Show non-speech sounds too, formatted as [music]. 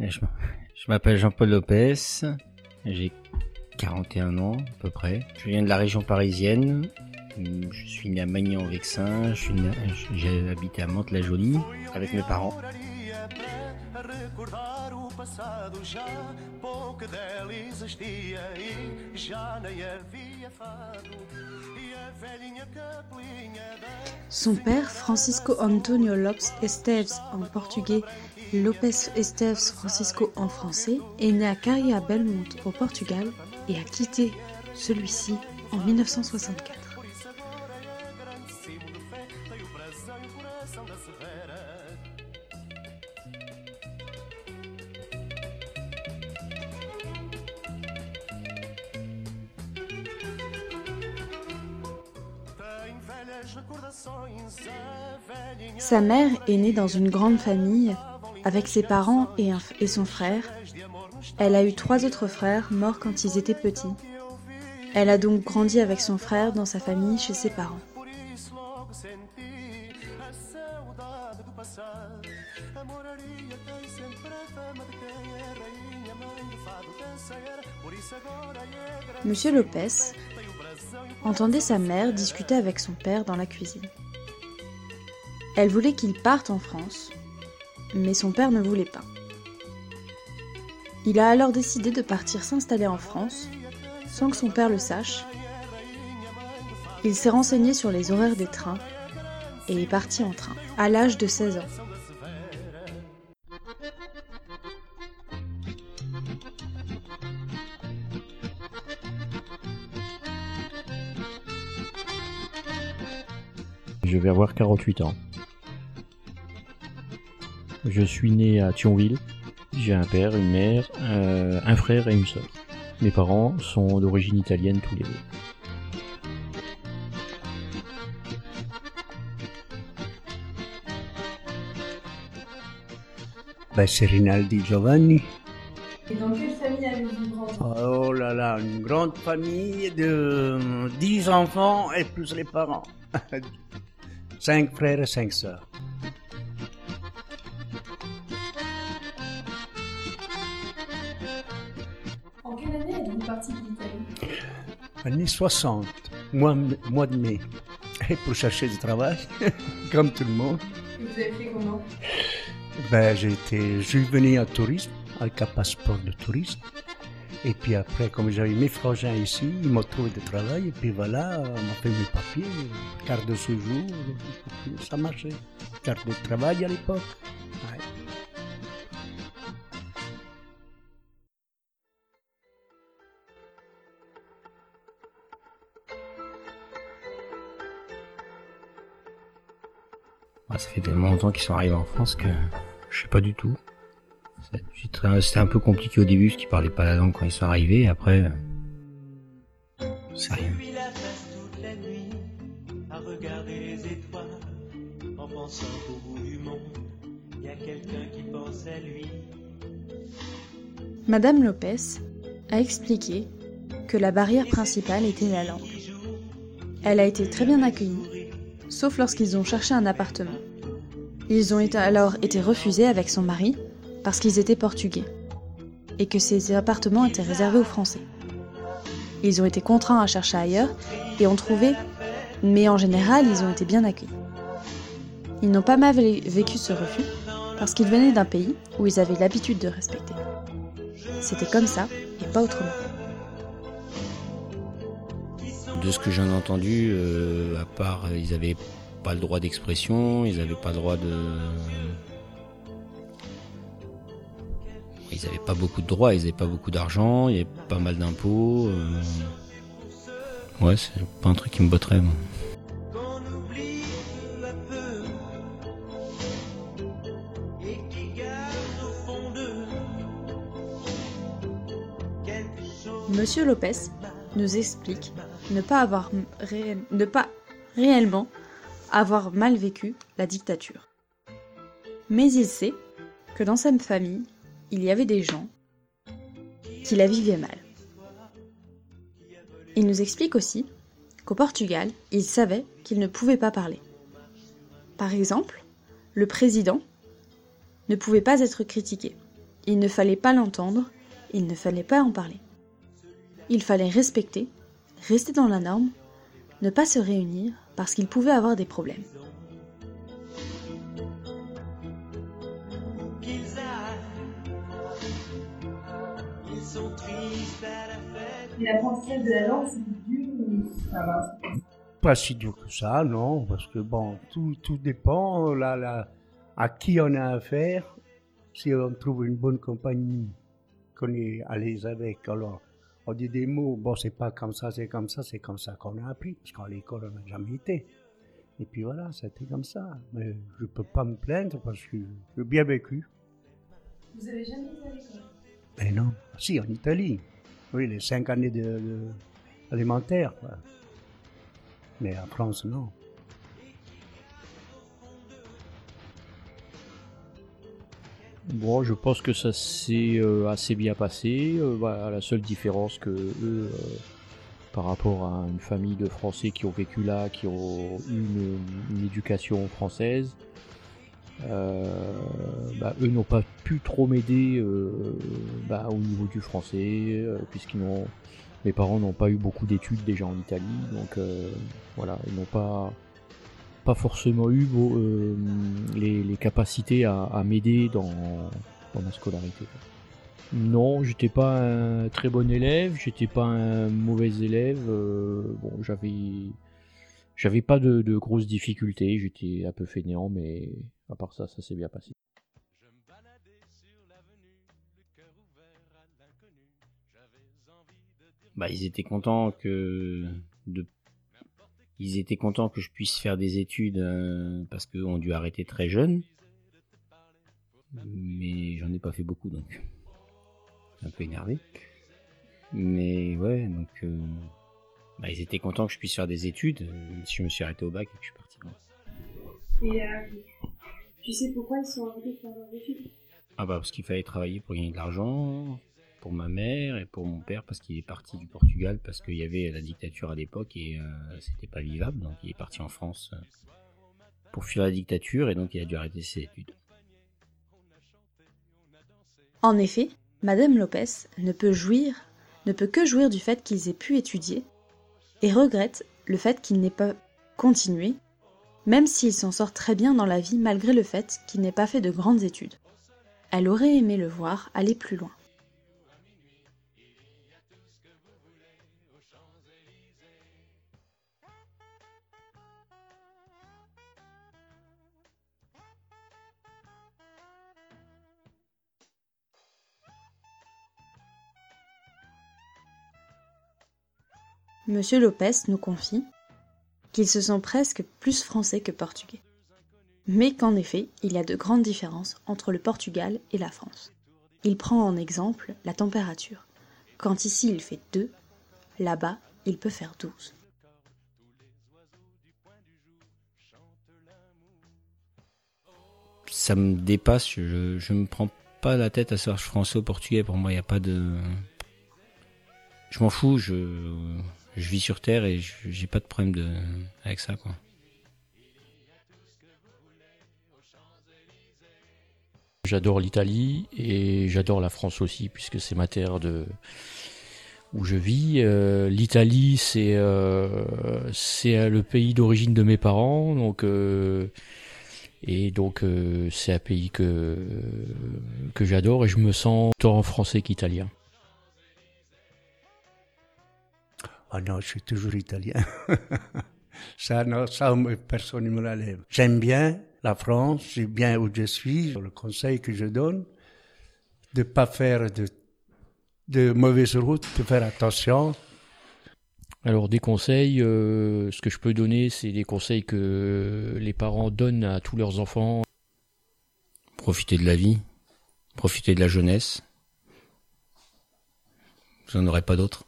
Je, m'appelle Jean-Paul Lopez, j'ai 41 ans à peu près. Je viens de la région parisienne. Je suis né à Magny-en-Vexin, j'ai habité à Mantes-la-Jolie avec mes parents. Son père, Francisco Antonio Lopes Esteves en portugais, Lopes Esteves Francisco en français, est né à Caria Belmonte au Portugal et a quitté celui-ci en 1964. Sa mère est née dans une grande famille avec ses parents et, son frère. Elle a eu trois autres frères morts quand ils étaient petits. Elle a donc grandi avec son frère dans sa famille chez ses parents. Monsieur Lopez entendait sa mère discuter avec son père dans la cuisine. Elle voulait qu'il parte en France, mais son père ne voulait pas. Il a alors décidé de partir s'installer en France, sans que son père le sache. Il s'est renseigné sur les horaires des trains et est parti en train, à l'âge de 16 ans. Je vais avoir 48 ans. Je suis né à Thionville. J'ai un père, une mère, euh, un frère et une sœur. Mes parents sont d'origine italienne tous les deux. Ben, c'est Rinaldi Giovanni. Et dans quelle famille avez-vous Oh là là, une grande famille de 10 enfants et plus les parents. [laughs] cinq frères et cinq sœurs. En quelle année êtes-vous parti d'Italie Année 60, mois, mois de mai. Et pour chercher du travail, [laughs] comme tout le monde. Et vous avez fait comment? Ben, j'ai été, je suis venu en tourisme, avec un passeport de tourisme. Et puis après, comme j'avais mes frangins ici, ils m'ont trouvé du travail. Et puis voilà, on m'a fait mes papiers, carte de séjour, ça marchait. Carte de travail à l'époque. Ça fait tellement longtemps qu'ils sont arrivés en France que je sais pas du tout. C'était un peu compliqué au début parce qu'ils parlaient pas la langue quand ils sont arrivés. Et après, c'est rien. Madame Lopez a expliqué que la barrière principale était la langue. Elle a été très bien accueillie, sauf lorsqu'ils ont cherché un appartement. Ils ont alors été refusés avec son mari parce qu'ils étaient portugais et que ces appartements étaient réservés aux Français. Ils ont été contraints à chercher ailleurs et ont trouvé, mais en général, ils ont été bien accueillis. Ils n'ont pas mal vécu ce refus parce qu'ils venaient d'un pays où ils avaient l'habitude de respecter. C'était comme ça et pas autrement. De ce que j'en ai entendu, euh, à part euh, ils n'avaient pas le droit d'expression, ils n'avaient pas le droit de ils n'avaient pas beaucoup de droits, ils n'avaient pas beaucoup d'argent, il y avait pas mal d'impôts. Euh... Ouais, c'est pas un truc qui me botterait. Moi. Monsieur Lopez nous explique ne pas avoir ne pas réellement avoir mal vécu la dictature. Mais il sait que dans sa famille, il y avait des gens qui la vivaient mal. Il nous explique aussi qu'au Portugal, il savait qu'il ne pouvait pas parler. Par exemple, le président ne pouvait pas être critiqué. Il ne fallait pas l'entendre, il ne fallait pas en parler. Il fallait respecter, rester dans la norme, ne pas se réunir parce qu'il pouvait avoir des problèmes. L'apprentissage de la langue, c'est dur ou ça va Pas si dur que ça, non, parce que bon, tout, tout dépend là, là, à qui on a affaire. Si on trouve une bonne compagnie qu'on est à l'aise avec, alors on dit des mots, bon, c'est pas comme ça, c'est comme ça, c'est comme ça qu'on a appris, parce qu'à l'école, on n'a jamais été. Et puis voilà, c'était comme ça. Mais je peux pas me plaindre parce que j'ai bien vécu. Vous avez jamais été à l'école? Ben non, si, en Italie. Oui, les cinq années de, de alimentaire, quoi. Mais en France, non. Bon, je pense que ça s'est euh, assez bien passé. Euh, voilà, la seule différence que eux, euh, par rapport à une famille de Français qui ont vécu là, qui ont eu une, éducation française, bah, eux n'ont pas pu trop m'aider bah, au niveau du français, puisqu'ils n'ont, mes parents n'ont pas eu beaucoup d'études déjà en Italie, donc voilà, ils n'ont pas pas forcément eu euh, les, capacités à, m'aider dans, dans ma scolarité. Non, j'étais pas un très bon élève, j'étais pas un mauvais élève. euh, bon, j'avais j'avais pas de, de grosses difficultés, j'étais un peu fainéant, mais à part ça, ça s'est bien passé. Bah, ils étaient contents que de ils étaient contents que je puisse faire des études euh, parce qu'eux ont dû arrêter très jeune. Mais j'en ai pas fait beaucoup donc un peu énervé. Mais ouais, donc euh, bah, ils étaient contents que je puisse faire des études, même si je me suis arrêté au bac et que je suis parti. Et euh, tu sais pourquoi ils sont arrêtés de faire leurs études? Ah bah parce qu'il fallait travailler pour gagner de l'argent, pour ma mère et pour mon père parce qu'il est parti du Portugal parce qu'il y avait la dictature à l'époque et euh, c'était pas vivable donc il est parti en France euh, pour fuir la dictature et donc il a dû arrêter ses études. En effet, Madame Lopez ne peut jouir, ne peut que jouir du fait qu'ils aient pu étudier, et regrette le fait qu'ils n'aient pas continué, même s'il s'en sort très bien dans la vie malgré le fait qu'il n'ait pas fait de grandes études. Elle aurait aimé le voir aller plus loin. Monsieur Lopez nous confie qu'il se sent presque plus français que portugais. Mais qu'en effet, il y a de grandes différences entre le Portugal et la France. Il prend en exemple la température. Quand ici il fait 2, là-bas il peut faire 12. Ça me dépasse, je, je me prends pas la tête à savoir français ou portugais, pour moi il n'y a pas de... Je m'en fous, je, je vis sur Terre et je- j'ai pas de problème de, avec ça quoi. J'adore l'Italie et j'adore la France aussi puisque c'est ma terre de où je vis. Euh, L'Italie c'est euh, c'est euh, le pays d'origine de mes parents donc euh, et donc euh, c'est un pays que que j'adore et je me sens tant français qu'italien. Ah non, je suis toujours italien. [laughs] ça, non, ça, personne ne me la. J'aime bien la France, j'aime bien où je suis. Le conseil que je donne, de pas faire de, de mauvaises routes, de faire attention. Alors des conseils, euh, ce que je peux donner, c'est des conseils que les parents donnent à tous leurs enfants. Profiter de la vie, profiter de la jeunesse. Vous en aurez pas d'autres.